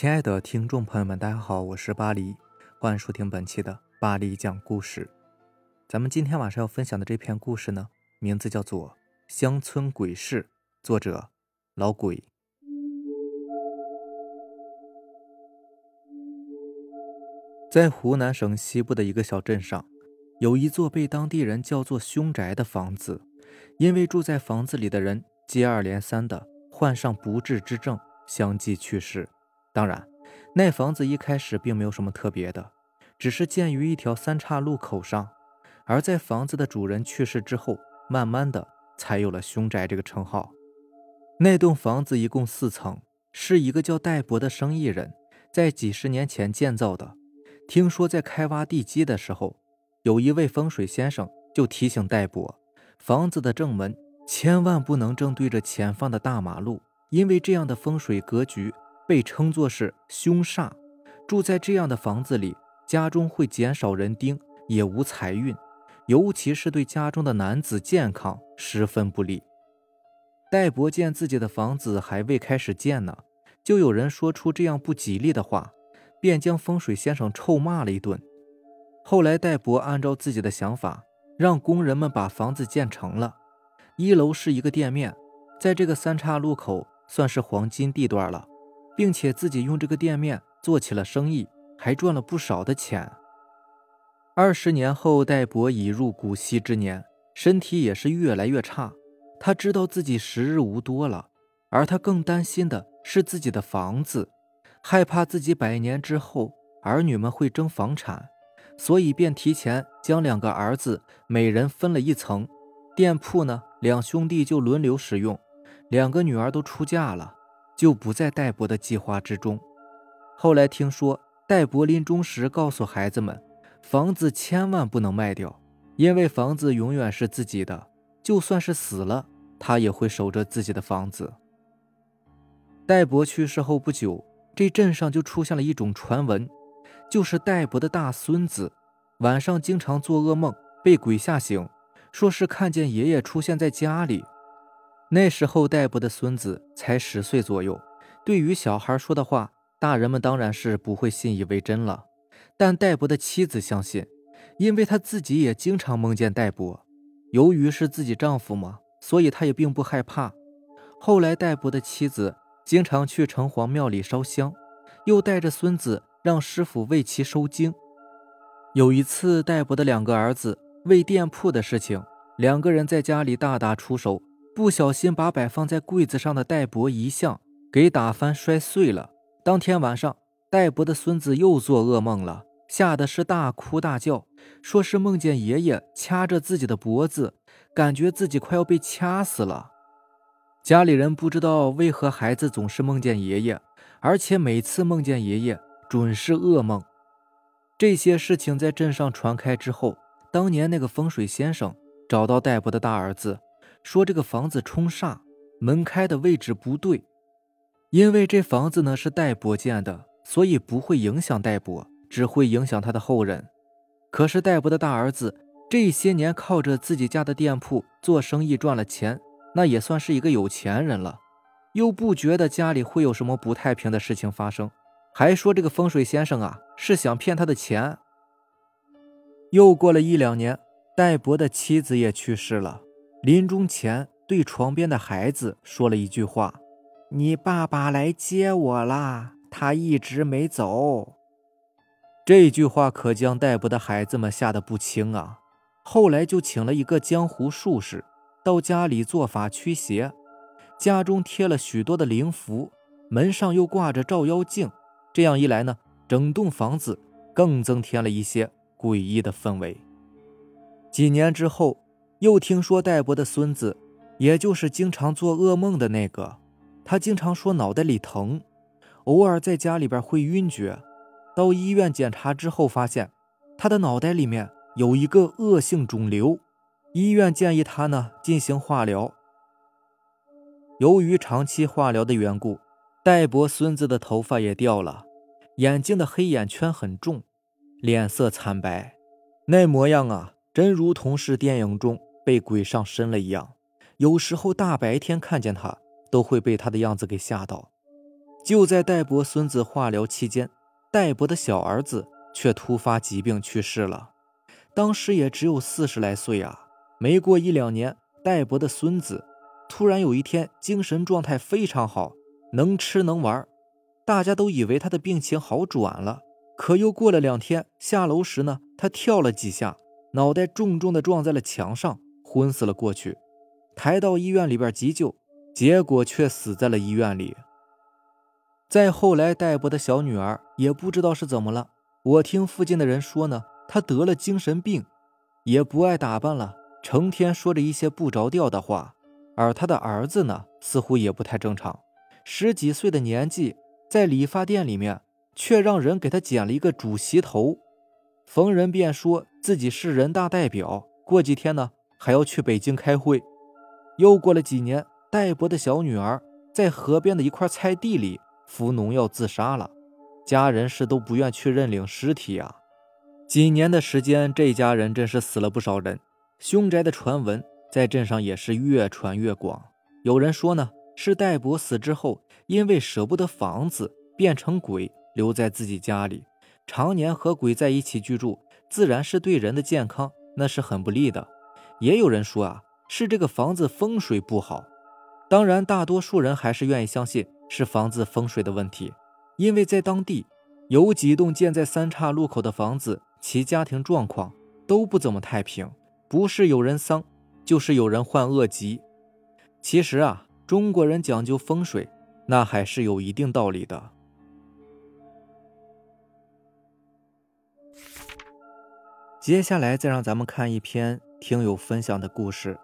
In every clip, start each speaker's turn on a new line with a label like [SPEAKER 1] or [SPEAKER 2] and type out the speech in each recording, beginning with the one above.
[SPEAKER 1] 亲爱的听众朋友们，大家好，我是巴黎，欢迎收听本期的巴黎讲故事。咱们今天晚上要分享的这篇故事呢，名字叫做《乡村鬼市》，作者老鬼。在湖南省西部的一个小镇上，有一座被当地人叫做“凶宅”的房子，因为住在房子里的人接二连三的患上不治之症，相继去世。当然，那房子一开始并没有什么特别的，只是建于一条三岔路口上。而在房子的主人去世之后，慢慢的才有了“凶宅”这个称号。那栋房子一共四层，是一个叫戴博的生意人，在几十年前建造的。听说在开挖地基的时候，有一位风水先生就提醒戴博，房子的正门千万不能正对着前方的大马路，因为这样的风水格局。被称作是凶煞，住在这样的房子里，家中会减少人丁，也无财运，尤其是对家中的男子健康十分不利。戴伯见自己的房子还未开始建呢，就有人说出这样不吉利的话，便将风水先生臭骂了一顿。后来戴伯按照自己的想法，让工人们把房子建成了。一楼是一个店面，在这个三岔路口算是黄金地段了。并且自己用这个店面做起了生意，还赚了不少的钱。二十年后，戴博已入古稀之年，身体也是越来越差。他知道自己时日无多了，而他更担心的是自己的房子，害怕自己百年之后儿女们会争房产，所以便提前将两个儿子每人分了一层店铺呢，两兄弟就轮流使用。两个女儿都出嫁了。就不在戴博的计划之中。后来听说，戴博临终时告诉孩子们，房子千万不能卖掉，因为房子永远是自己的，就算是死了，他也会守着自己的房子。戴博去世后不久，这镇上就出现了一种传闻，就是戴博的大孙子晚上经常做噩梦，被鬼吓醒，说是看见爷爷出现在家里。那时候，戴博的孙子才十岁左右。对于小孩说的话，大人们当然是不会信以为真了。但戴博的妻子相信，因为她自己也经常梦见戴博。由于是自己丈夫嘛，所以她也并不害怕。后来，戴博的妻子经常去城隍庙里烧香，又带着孙子让师傅为其收经。有一次，戴博的两个儿子为店铺的事情，两个人在家里大打出手。不小心把摆放在柜子上的戴博遗像给打翻摔碎了。当天晚上，戴博的孙子又做噩梦了，吓得是大哭大叫，说是梦见爷爷掐着自己的脖子，感觉自己快要被掐死了。家里人不知道为何孩子总是梦见爷爷，而且每次梦见爷爷准是噩梦。这些事情在镇上传开之后，当年那个风水先生找到戴博的大儿子。说这个房子冲煞，门开的位置不对，因为这房子呢是戴伯建的，所以不会影响戴伯，只会影响他的后人。可是戴伯的大儿子这些年靠着自己家的店铺做生意赚了钱，那也算是一个有钱人了，又不觉得家里会有什么不太平的事情发生，还说这个风水先生啊是想骗他的钱。又过了一两年，戴伯的妻子也去世了。临终前，对床边的孩子说了一句话：“你爸爸来接我啦，他一直没走。”这句话可将逮捕的孩子们吓得不轻啊！后来就请了一个江湖术士到家里做法驱邪，家中贴了许多的灵符，门上又挂着照妖镜。这样一来呢，整栋房子更增添了一些诡异的氛围。几年之后。又听说戴博的孙子，也就是经常做噩梦的那个，他经常说脑袋里疼，偶尔在家里边会晕厥。到医院检查之后，发现他的脑袋里面有一个恶性肿瘤，医院建议他呢进行化疗。由于长期化疗的缘故，戴博孙子的头发也掉了，眼睛的黑眼圈很重，脸色惨白，那模样啊，真如同是电影中。被鬼上身了一样，有时候大白天看见他，都会被他的样子给吓到。就在戴博孙子化疗期间，戴博的小儿子却突发疾病去世了，当时也只有四十来岁啊。没过一两年，戴博的孙子突然有一天精神状态非常好，能吃能玩，大家都以为他的病情好转了。可又过了两天，下楼时呢，他跳了几下，脑袋重重的撞在了墙上，昏死了过去。抬到医院里边急救，结果却死在了医院里。再后来，戴博的小女儿也不知道是怎么了，我听附近的人说呢，她得了精神病，也不爱打扮了，成天说着一些不着调的话。而他的儿子呢，似乎也不太正常，十几岁的年纪，在理发店里面。却让人给他剪了一个主席头，逢人便说自己是人大代表，过几天呢还要去北京开会。又过了几年，戴博的小女儿在河边的一块菜地里服农药自杀了，家人是都不愿去认领尸体啊。几年的时间，这家人真是死了不少人。凶宅的传闻在镇上也是越传越广。有人说呢，是戴博死之后，因为舍不得房子，变成鬼。留在自己家里，常年和鬼在一起居住，自然是对人的健康那是很不利的。也有人说啊，是这个房子风水不好。当然，大多数人还是愿意相信是房子风水的问题，因为在当地有几栋建在三岔路口的房子，其家庭状况都不怎么太平，不是有人丧，就是有人患恶疾。其实啊，中国人讲究风水，那还是有一定道理的。接下来再让咱们看一篇听友分享的故事。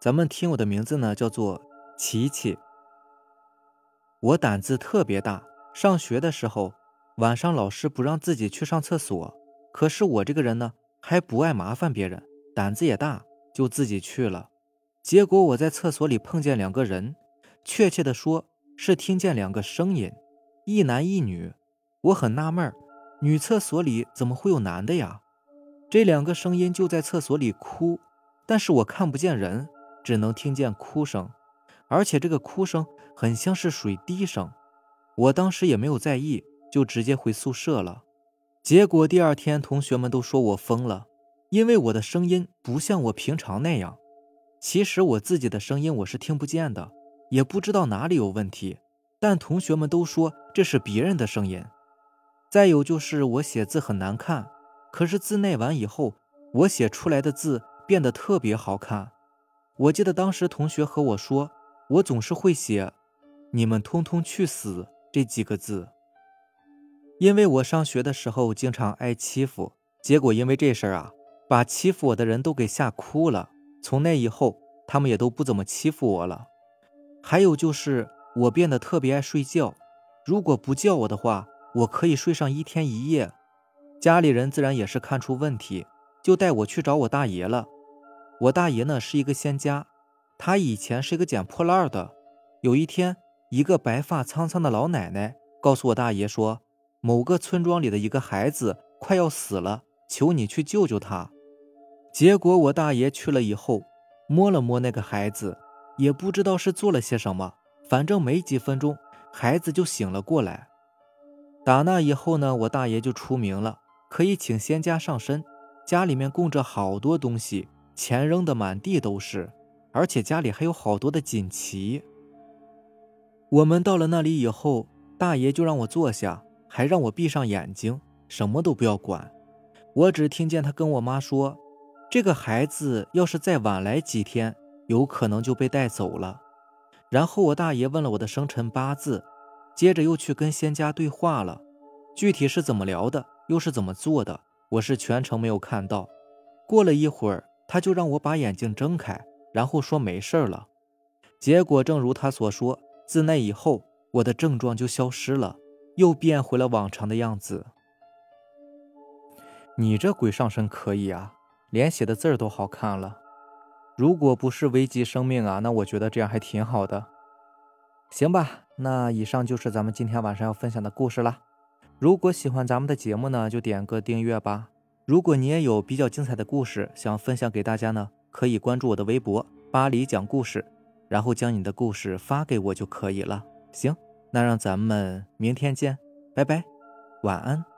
[SPEAKER 1] 咱们听友的名字呢叫做琪琪。我胆子特别大，上学的时候晚上老师不让自己去上厕所，可是我这个人呢还不爱麻烦别人，胆子也大，就自己去了。结果我在厕所里碰见两个人，确切的说是听见两个声音，一男一女。我很纳闷，女厕所里怎么会有男的呀？这两个声音就在厕所里哭，但是我看不见人，只能听见哭声，而且这个哭声很像是水滴声。我当时也没有在意，就直接回宿舍了。结果第二天，同学们都说我疯了，因为我的声音不像我平常那样。其实我自己的声音我是听不见的，也不知道哪里有问题，但同学们都说这是别人的声音。再有就是我写字很难看。可是自那完以后，我写出来的字变得特别好看。我记得当时同学和我说，我总是会写“你们通通去死”这几个字。因为我上学的时候经常挨欺负，结果因为这事儿啊，把欺负我的人都给吓哭了。从那以后，他们也都不怎么欺负我了。还有就是我变得特别爱睡觉，如果不叫我的话，我可以睡上一天一夜。家里人自然也是看出问题，就带我去找我大爷了。我大爷呢是一个仙家，他以前是一个捡破烂的。有一天，一个白发苍苍的老奶奶告诉我大爷说，某个村庄里的一个孩子快要死了，求你去救救他。结果我大爷去了以后，摸了摸那个孩子，也不知道是做了些什么，反正没几分钟，孩子就醒了过来。打那以后呢，我大爷就出名了。可以请仙家上身，家里面供着好多东西，钱扔的满地都是，而且家里还有好多的锦旗。我们到了那里以后，大爷就让我坐下，还让我闭上眼睛，什么都不要管。我只听见他跟我妈说：“这个孩子要是再晚来几天，有可能就被带走了。”然后我大爷问了我的生辰八字，接着又去跟仙家对话了，具体是怎么聊的？又是怎么做的？我是全程没有看到。过了一会儿，他就让我把眼睛睁开，然后说没事了。结果正如他所说，自那以后，我的症状就消失了，又变回了往常的样子。你这鬼上身可以啊，连写的字儿都好看了。如果不是危及生命啊，那我觉得这样还挺好的。行吧，那以上就是咱们今天晚上要分享的故事了。如果喜欢咱们的节目呢，就点个订阅吧。如果你也有比较精彩的故事想分享给大家呢，可以关注我的微博“巴黎讲故事”，然后将你的故事发给我就可以了。行，那让咱们明天见，拜拜，晚安。